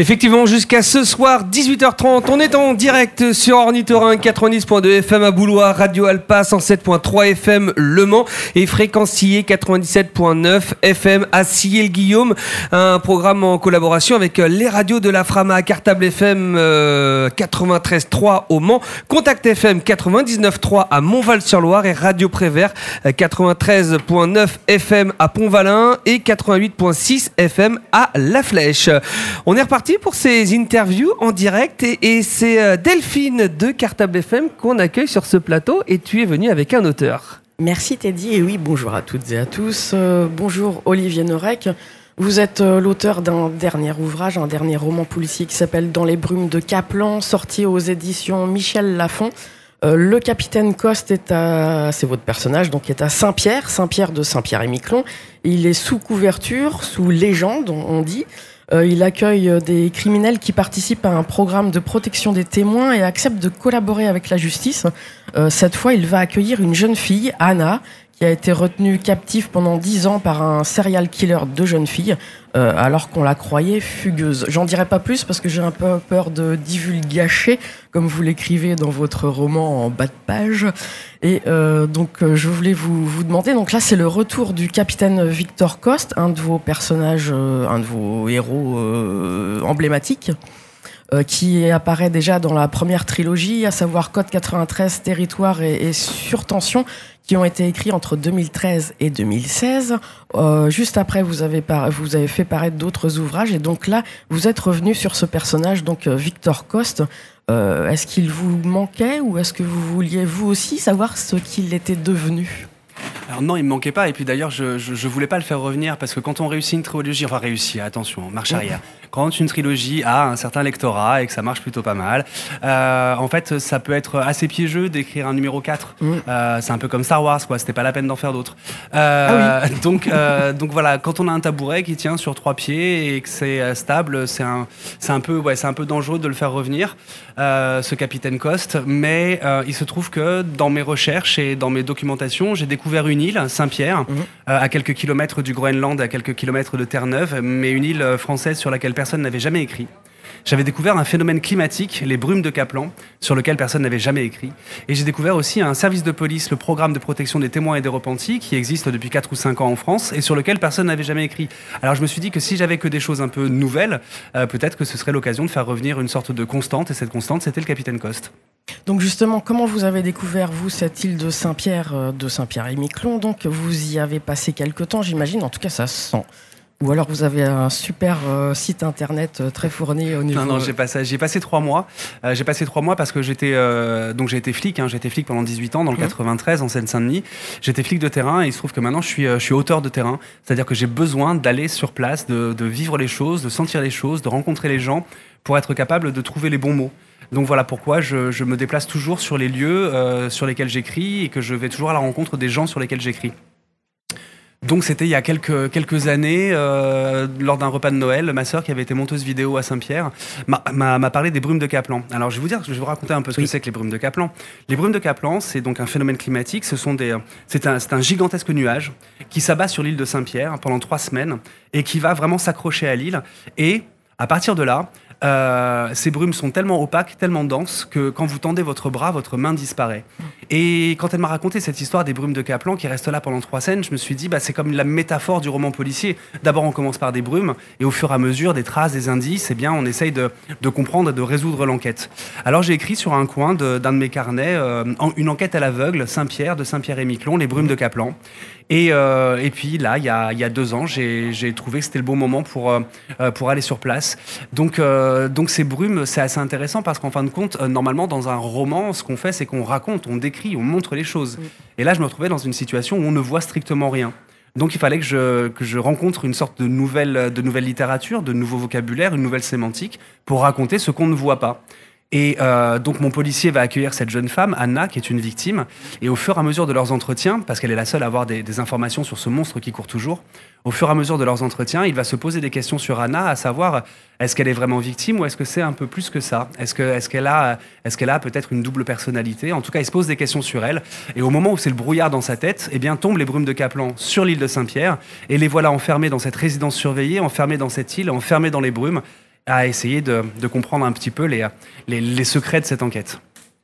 Effectivement, jusqu'à ce soir, 18h30, on est en direct sur Ornithorin 90.2 FM à Boulois, Radio Alpa 107.3 FM Le Mans et Fréquencier 97.9 FM à Sillé-le-Guillaume. Un programme en collaboration avec les radios de la Frama, Cartable FM 93.3 au Mans, Contact FM 99.3 à Montval-sur-Loire et Radio Prévert 93.9 FM à Pont-Valin et 88.6 FM à La Flèche. On est reparti pour ces interviews en direct et, c'est euh, Delphine de Cartable FM qu'on accueille sur ce plateau et tu es venue avec un auteur. Merci Teddy et oui bonjour à toutes et à tous. Euh, bonjour Olivier Norek. Vous êtes euh, l'auteur d'un dernier ouvrage, un dernier roman policier qui s'appelle Dans les brumes de Caplan, sorti aux éditions Michel Lafon. le capitaine Coste est à, c'est votre personnage, donc est à Saint-Pierre, Saint-Pierre de Saint-Pierre et Miquelon. Il est sous couverture, sous légende, on dit. Euh, il accueille euh, des criminels qui participent à un programme de protection des témoins et accepte de collaborer avec la justice. Euh, cette fois, il va accueillir une jeune fille, Anna, qui a été retenue captive pendant dix ans par un serial killer de jeunes filles, euh, alors qu'on la croyait fugueuse. J'en dirai pas plus parce que j'ai un peu peur de divulgacher, comme vous l'écrivez dans votre roman en bas de page. Et euh, donc, euh, je voulais vous, vous demander, donc là, c'est le retour du capitaine Victor Coste, un de vos personnages, un de vos héros emblématiques. Qui apparaît déjà dans la première trilogie, à savoir Code 93, Territoire et, et Surtension, qui ont été écrits entre 2013 et 2016. Euh, juste après, vous avez, vous avez fait paraître d'autres ouvrages, et donc là, vous êtes revenu sur ce personnage, donc euh, Victor Coste. Euh, est-ce qu'il vous manquait ou est-ce que vous vouliez vous aussi savoir ce qu'il était devenu? Alors non, il me manquait pas. Et puis d'ailleurs, je, je, voulais pas le faire revenir parce que quand on réussit une trilogie, enfin réussit, attention, marche arrière. Quand une trilogie a un certain lectorat et que ça marche plutôt pas mal, euh, en fait, ça peut être assez piégeux d'écrire un numéro 4. Mm. Euh, c'est un peu comme Star Wars, quoi. C'était pas la peine d'en faire d'autres. Euh, ah donc, donc voilà, quand on a un tabouret qui tient sur trois pieds et que c'est stable, c'est un, c'est un peu, ouais, c'est un peu dangereux de le faire revenir, ce capitaine Coste. Mais il se trouve que dans mes recherches et dans mes documentations, j'ai découvert une île, Saint-Pierre, euh, à quelques kilomètres du Groenland, à quelques kilomètres de Terre-Neuve, mais une île française sur laquelle personne n'avait jamais écrit. J'avais découvert un phénomène climatique, les brumes de Kaplan, sur lequel personne n'avait jamais écrit. Et j'ai découvert aussi un service de police, le programme de protection des témoins et des repentis, qui existe depuis 4 ou 5 ans en France et sur lequel personne n'avait jamais écrit. Alors je me suis dit que si j'avais que des choses un peu nouvelles, euh, peut-être que ce serait l'occasion de faire revenir une sorte de constante, et cette constante, c'était le capitaine Coste. Donc justement, comment vous avez découvert, vous, cette île de Saint-Pierre, euh, de Saint-Pierre et Miquelon Donc vous y avez passé quelques temps, j'imagine, en tout cas ça se sent. Ou alors vous avez un super euh, site internet euh, très fourni au niveau. Non, non, j'ai passé, j'ai passé trois mois. j'ai passé trois mois parce que j'étais donc j'ai été flic. Hein, j'ai été flic pendant 18 ans dans le 93 mmh. en Seine-Saint-Denis. J'étais flic de terrain et il se trouve que maintenant je suis je suis auteur de terrain. C'est-à-dire que j'ai besoin d'aller sur place, de, de vivre les choses, de sentir les choses, de rencontrer les gens pour être capable de trouver les bons mots. Donc voilà pourquoi je, me déplace toujours sur les lieux euh, sur lesquels j'écris et que je vais toujours à la rencontre des gens sur lesquels j'écris. Donc c'était il y a quelques, quelques années, euh, lors d'un repas de Noël, ma sœur qui avait été monteuse vidéo à Saint-Pierre m'a parlé des brumes de Kaplan. Alors je vais vous dire, je vais vous raconter un peu ce que c'est que les brumes de Kaplan. Les brumes de Kaplan, c'est donc un phénomène climatique. Ce sont des, c'est un, un, gigantesque nuage qui s'abat sur l'île de Saint-Pierre pendant trois semaines et qui va vraiment s'accrocher à l'île. Et à partir de là, euh, ces brumes sont tellement opaques, tellement denses, que quand vous tendez votre bras, votre main disparaît. Et quand elle m'a raconté cette histoire des brumes de Kaplan qui restent là pendant trois scènes, je me suis dit, bah, c'est comme la métaphore du roman policier. D'abord, on commence par des brumes, et au fur et à mesure, des traces, des indices, eh bien, on essaye de, comprendre et de résoudre l'enquête. Alors, j'ai écrit sur un coin d'un de, mes carnets euh, une enquête à l'aveugle, Saint-Pierre, de Saint-Pierre et Miquelon, les brumes de Kaplan. Et, euh, et puis là, il y a, y a deux ans, j'ai trouvé que c'était le bon moment pour, euh, pour aller sur place. Donc, donc ces brumes, c'est assez intéressant parce qu'en fin de compte, normalement, dans un roman, ce qu'on fait, c'est qu'on raconte, on décrit, on montre les choses. Et là, je me retrouvais dans une situation où on ne voit strictement rien. Donc il fallait que je, que je rencontre une sorte de nouvelle, de nouvelle littérature, de nouveau vocabulaire, une nouvelle sémantique pour raconter ce qu'on ne voit pas. Et euh, donc mon policier va accueillir cette jeune femme, Anna, qui est une victime. Et au fur et à mesure de leurs entretiens, parce qu'elle est la seule à avoir des, informations sur ce monstre qui court toujours, au fur et à mesure de leurs entretiens, il va se poser des questions sur Anna, à savoir est-ce qu'elle est vraiment victime ou est-ce que c'est un peu plus que ça? Est-ce que est-ce qu'elle a a peut-être une double personnalité? En tout cas, il se pose des questions sur elle. Et au moment où c'est le brouillard dans sa tête, eh bien tombent les brumes de Kaplan sur l'île de Saint-Pierre et les voilà enfermés dans cette résidence surveillée, enfermés dans cette île, enfermés dans les brumes à essayer de, comprendre un petit peu les, les secrets de cette enquête.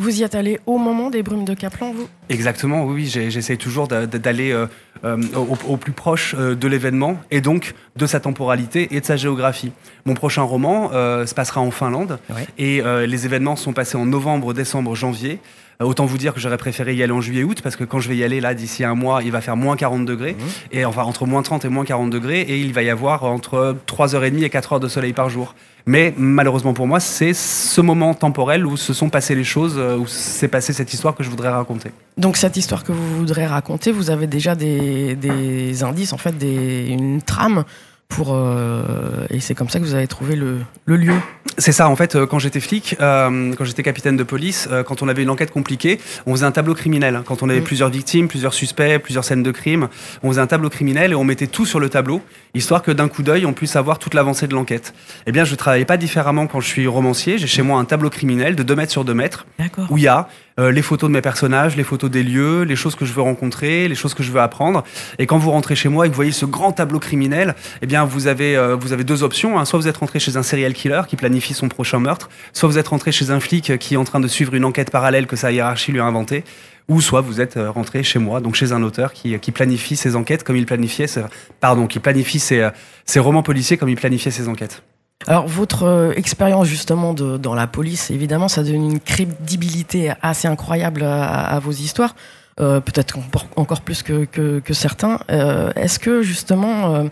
Vous y êtes allé au moment des brumes de Kaplan, vous? Exactement, oui, j'essaie toujours d'aller euh, euh, au, plus proche euh, de l'événement et donc de sa temporalité et de sa géographie. Mon prochain roman se passera en Finlande et les événements sont passés en novembre, décembre, janvier. Autant vous dire que j'aurais préféré y aller en juillet-août parce que quand je vais y aller là d'ici un mois, il va faire moins 40 degrés. Mmh. Et enfin, entre moins 30 et moins 40 degrés. Et il va y avoir entre 3h30 et 4h de soleil par jour. Mais malheureusement pour moi, c'est ce moment temporel où se sont passées les choses, euh, où s'est passée cette histoire que je voudrais raconter. Donc cette histoire que vous voudrez raconter, vous avez déjà des, des indices, en fait, des, une trame pour euh, et c'est comme ça que vous avez trouvé le, le lieu. C'est ça, en fait, euh, quand j'étais flic, euh, quand j'étais capitaine de police, quand on avait une enquête compliquée, on faisait un tableau criminel. Quand on avait mm. plusieurs victimes, plusieurs suspects, plusieurs scènes de crime, on faisait un tableau criminel et on mettait tout sur le tableau, histoire que d'un coup d'œil, on puisse avoir toute l'avancée de l'enquête. Eh bien, je travaillais pas différemment quand je suis romancier. J'ai chez moi un tableau criminel de 2 mètres sur 2 mètres, où il y a euh, les photos de mes personnages, les photos des lieux, les choses que je veux rencontrer, les choses que je veux apprendre. Et quand vous rentrez chez moi et que vous voyez ce grand tableau criminel, eh bien vous avez euh, vous avez deux options. Hein. Soit vous êtes rentré chez un serial killer qui planifie son prochain meurtre, soit vous êtes rentré chez un flic qui est en train de suivre une enquête parallèle que sa hiérarchie lui a inventée ou soit vous êtes euh, rentré chez moi, donc chez un auteur qui, qui planifie ses enquêtes comme il planifiait, ses, pardon, qui planifie ses, ses romans policiers comme il planifiait ses enquêtes. Alors, votre euh, expérience justement dans la police, évidemment, ça donne une crédibilité assez incroyable à, vos histoires, euh, peut-être encore plus que, que, certains. Euh, est-ce que justement,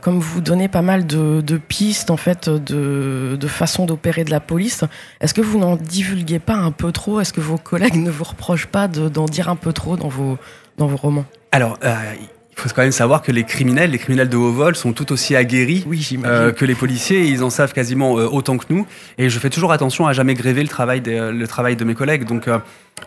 comme vous donnez pas mal de, de pistes en fait, de, de façon d'opérer de la police, est-ce que vous n'en divulguez pas un peu trop? Est-ce que vos collègues ne vous reprochent pas d'en dire un peu trop dans vos, dans vos romans? Alors il faut quand même savoir que les criminels, les criminels de haut vol, sont tout aussi aguerris euh, que les policiers. ils en savent quasiment euh, autant que nous. Et je fais toujours attention à jamais gréver le travail, le travail de mes collègues. Donc, euh,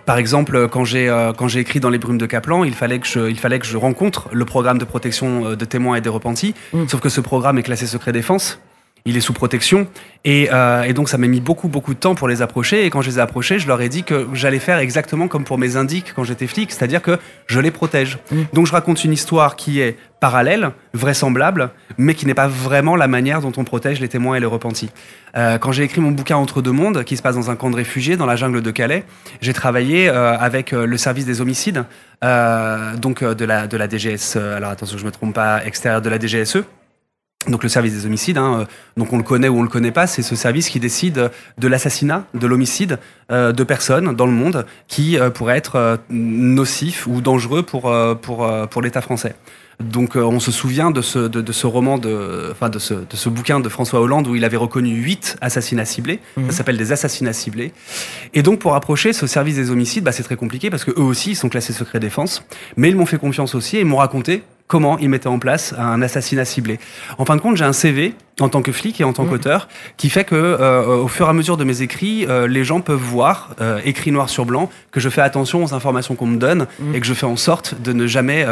par exemple, quand j'ai quand j'ai écrit dans les brumes de Kaplan, il fallait que je il fallait que je rencontre le programme de protection de témoins et des repentis. Mm. Sauf que ce programme est classé secret défense il est sous protection. Et, euh, et donc, ça m'a mis beaucoup, beaucoup de temps pour les approcher. Et quand je les ai approchés, je leur ai dit que j'allais faire exactement comme pour mes indiques quand j'étais flic, c'est-à-dire que je les protège. Mmh. Donc, je raconte une histoire qui est parallèle, vraisemblable, mais qui n'est pas vraiment la manière dont on protège les témoins et les repentis. Euh, quand j'ai écrit mon bouquin Entre deux mondes, qui se passe dans un camp de réfugiés dans la jungle de Calais, j'ai travaillé euh, avec euh, le service des homicides, euh, donc euh, de la, de la DGS, alors attention, je me trompe pas, extérieur de la DGSE, donc le service des homicides, hein, euh, donc on le connaît ou on le connaît pas, c'est ce service qui décide de l'assassinat, de l'homicide euh, de personnes dans le monde qui euh, pourraient être nocifs ou dangereux pour pour pour l'État français. Donc on se souvient de ce, de, ce roman, de, enfin de ce, de ce bouquin de François Hollande où il avait reconnu huit assassinats ciblés. Ça mhm. s'appelle des assassinats ciblés. Et donc pour approcher ce service des homicides, bah, c'est très compliqué parce que eux aussi ils sont classés secret défense. Mais ils m'ont fait confiance aussi et m'ont raconté comment ils mettaient en place un assassinat ciblé. En fin de compte, j'ai un CV en tant que flic et en tant mmh. qu'auteur qui fait que euh, au fur et à mesure de mes écrits, euh, les gens peuvent voir euh, écrit noir sur blanc que je fais attention aux informations qu'on me donne mmh. et que je fais en sorte de ne jamais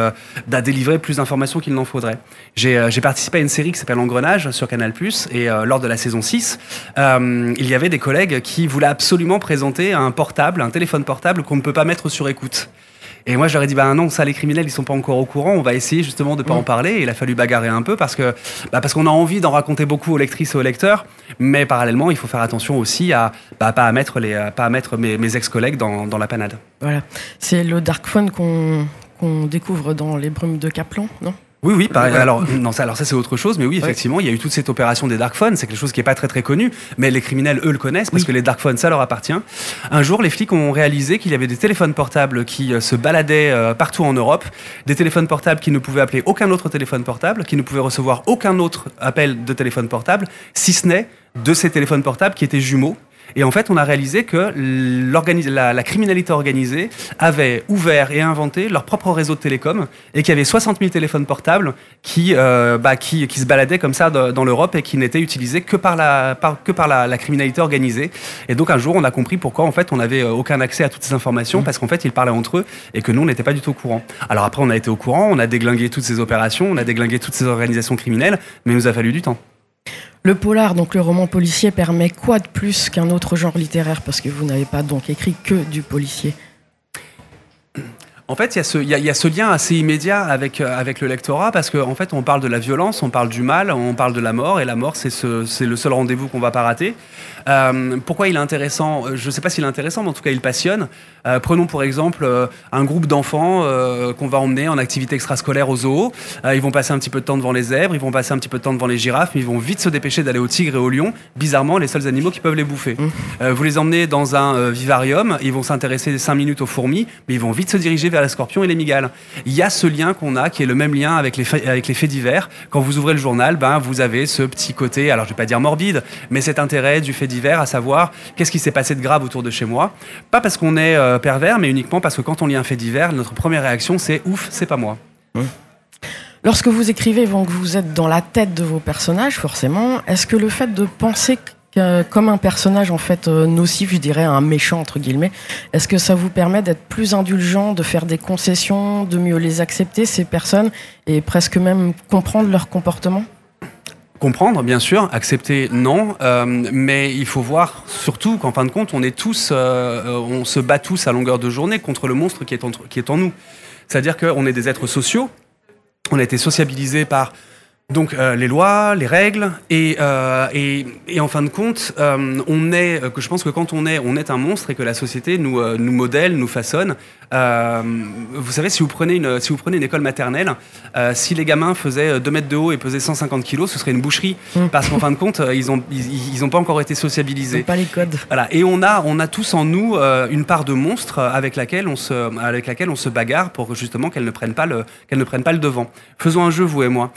délivrer plus d'informations qu'il n'en faudrait. J'ai participé à une série qui s'appelle Engrenage sur Canal+ et lors de la saison 6, il y avait des collègues qui voulaient absolument présenter un portable, un téléphone portable qu'on ne peut pas mettre sur écoute. Et moi, je leur ai dit, bah non, ça, les criminels, ils sont pas encore au courant. On va essayer justement de pas en mm. parler. Et il a fallu bagarrer un peu parce que, bah, parce qu'on a envie d'en raconter beaucoup aux lectrices et aux lecteurs. Mais parallèlement, il faut faire attention aussi à, bah, pas à mettre les, pas à mettre mes, mes ex-collègues dans, dans, la panade. Voilà. C'est le dark fun qu'on qu'on découvre dans les brumes de Kaplan, non? Oui, oui. Pareil. Alors, non, ça, alors ça c'est autre chose, mais oui, effectivement, il y a eu toute cette opération des dark phones. C'est quelque chose qui est pas très très connu, mais les criminels eux le connaissent parce que les dark phones ça leur appartient. Un jour, les flics ont réalisé qu'il y avait des téléphones portables qui euh, se baladaient euh, partout en Europe, des téléphones portables qui ne pouvaient appeler aucun autre téléphone portable, qui ne pouvaient recevoir aucun autre appel de téléphone portable, si ce n'est de ces téléphones portables qui étaient jumeaux et en fait, on a réalisé que la, la, criminalité organisée avait ouvert et inventé leur propre réseau de télécom et qu'il y avait 60 000 téléphones portables qui, euh, bah, qui, qui, se baladaient comme ça dans l'Europe et qui n'étaient utilisés que par, la, que par la, criminalité organisée. Et donc un jour, on a compris pourquoi en fait on n'avait euh, aucun accès à toutes ces informations mmh. parce qu'en fait ils parlaient entre eux et que nous on n'était pas du tout au courant. Alors après, on a été au courant, on a déglingué toutes ces opérations, on a déglingué toutes ces organisations criminelles, mais il nous a fallu du temps. Le polar, donc le roman policier, permet quoi de plus qu'un autre genre littéraire? Parce que vous n'avez pas donc écrit que du policier. En fait, il y, a ce- il y a- il y a ce lien assez immédiat avec, euh, avec le lectorat parce qu'en en fait, on parle de la violence, on parle du mal, on parle de la mort, et la mort, c'est ce- c'est le seul rendez-vous qu'on va pas rater. Euh, pourquoi il est intéressant Euh, Je ne sais pas s'il est intéressant, mais en tout cas, il passionne. Euh, prenons pour exemple euh, un groupe d'enfants qu'on va emmener en activité extrascolaire au zoo. Ils vont passer un petit peu de temps devant les zèbres, ils vont passer un petit peu de temps devant les girafes, mais ils vont vite se dépêcher d'aller au tigre et au lion. Bizarrement, les seuls animaux qui peuvent les bouffer. Euh, vous les emmenez dans un vivarium, ils vont s'intéresser 5 minutes aux fourmis, mais ils vont vite se diriger vers les scorpions et les migales. Il y a ce lien qu'on a, qui est le même lien avec les, faits- avec les faits divers. Quand vous ouvrez le journal, ben, vous avez ce petit côté, alors je vais pas dire morbide, mais cet intérêt du fait divers, à savoir qu'est-ce qui s'est passé de grave autour de chez moi. Pas parce qu'on est euh, pervers, mais uniquement parce que quand on lit un fait divers, notre première réaction c'est ouf, c'est pas moi. Lorsque vous écrivez, donc vous êtes dans la tête de vos personnages, forcément. Est-ce que le fait de penser que- comme un personnage en fait euh, nocif, je dirais un méchant entre guillemets, est-ce que ça vous permet d'être plus indulgent, de faire des concessions, de mieux les accepter ces personnes et presque même comprendre leur comportement? Comprendre, bien sûr, accepter, non, euh, mais il faut voir surtout qu'en fin de compte, on est tous, euh, euh, on se bat tous à longueur de journée contre le monstre qui est qui est en nous. C'est-à-dire qu'on est des êtres sociaux, on a été sociabilisés par donc euh, les lois, les règles, et, euh, et, et en fin de compte, euh, on est, euh, que je pense que quand on est, on est un monstre et que la société nous, euh, nous modèle, nous façonne. Euh, vous savez, si vous prenez une, si vous prenez une école maternelle, euh, si les gamins faisaient 2 mètres de haut et pesaient 150 kilos, ce serait une boucherie, Mm. parce qu'en fin de compte, ils ont, ils, ils ont pas encore été sociabilisés. Pas les codes. Voilà. Et on a, on a tous en nous euh, une part de monstre avec laquelle on se, avec laquelle on se bagarre pour justement qu'elle ne prenne pas le, qu'elle ne prenne pas le devant. Faisons un jeu, vous et moi.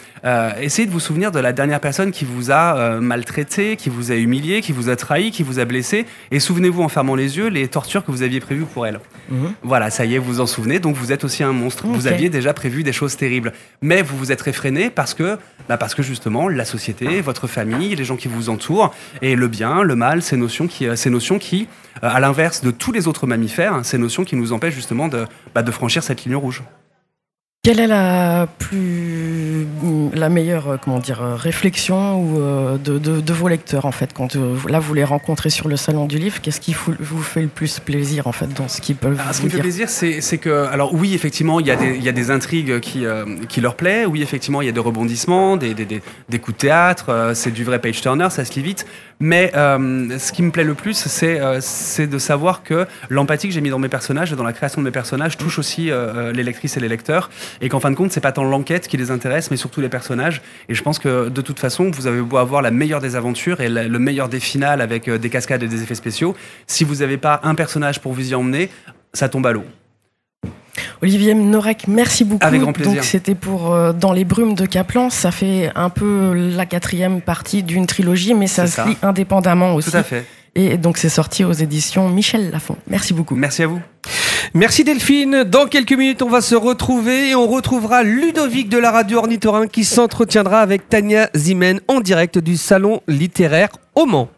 Essayez de vous souvenir de la dernière personne qui vous a euh, maltraité, qui vous a humilié, qui vous a trahi, qui vous a blessé, et souvenez-vous en fermant les yeux les tortures que vous aviez prévues pour elle. Mhm. Voilà, ça y est, vous vous en souvenez, donc vous êtes aussi un monstre. Vous aviez déjà prévu des choses terribles. Mais vous vous êtes réfréné parce que, bah parce que justement, la société, votre famille, les gens qui vous entourent, et le bien, le mal, ces notions qui, euh, ces notions qui euh, à l'inverse de tous les autres mammifères, hein, ces notions qui nous empêchent justement de, bah, de franchir cette ligne rouge. Quelle est la plus la meilleure euh, comment dire euh, réflexion ou euh, de, de, de vos lecteurs en fait quand vous- là vous les rencontrez sur le salon du livre qu'est-ce qui vous, fait le plus plaisir en fait dans ce qu'ils peuvent Alors, ce qui vous me fait plaisir, c'est que, alors oui, effectivement, il y a des, il y a des intrigues qui, euh, qui leur plaît. Oui, effectivement, il y a des rebondissements, des, des, des, des coups de théâtre. euh, c'est du vrai page turner, ça se lit vite. Mais euh, ce qui me plaît le plus, c'est c'est de savoir que l'empathie que j'ai mis dans mes personnages et dans la création de mes personnages touche aussi les lectrices et les lecteurs, et qu'en fin de compte, c'est pas tant l'enquête qui les intéresse, mais surtout les personnages. Et je pense que de toute façon, vous avez beau avoir la meilleure des aventures et la- le meilleur des finales avec euh, des cascades et des effets spéciaux, si vous n'avez pas un personnage pour vous y emmener, ça tombe à l'eau. Olivier Norek merci beaucoup Avec grand plaisir. donc c'était pour euh, dans les brumes de Kaplan ça fait un peu la quatrième partie d'une trilogie mais ça se ça. lit indépendamment aussi Tout à fait. et donc c'est sorti aux éditions Michel Lafon merci beaucoup Merci à vous. Merci Delphine. Dans quelques minutes, on va se retrouver et on retrouvera Ludovic de la radio Ornithorin qui s'entretiendra avec Tania Zimen en direct du salon littéraire au Mans.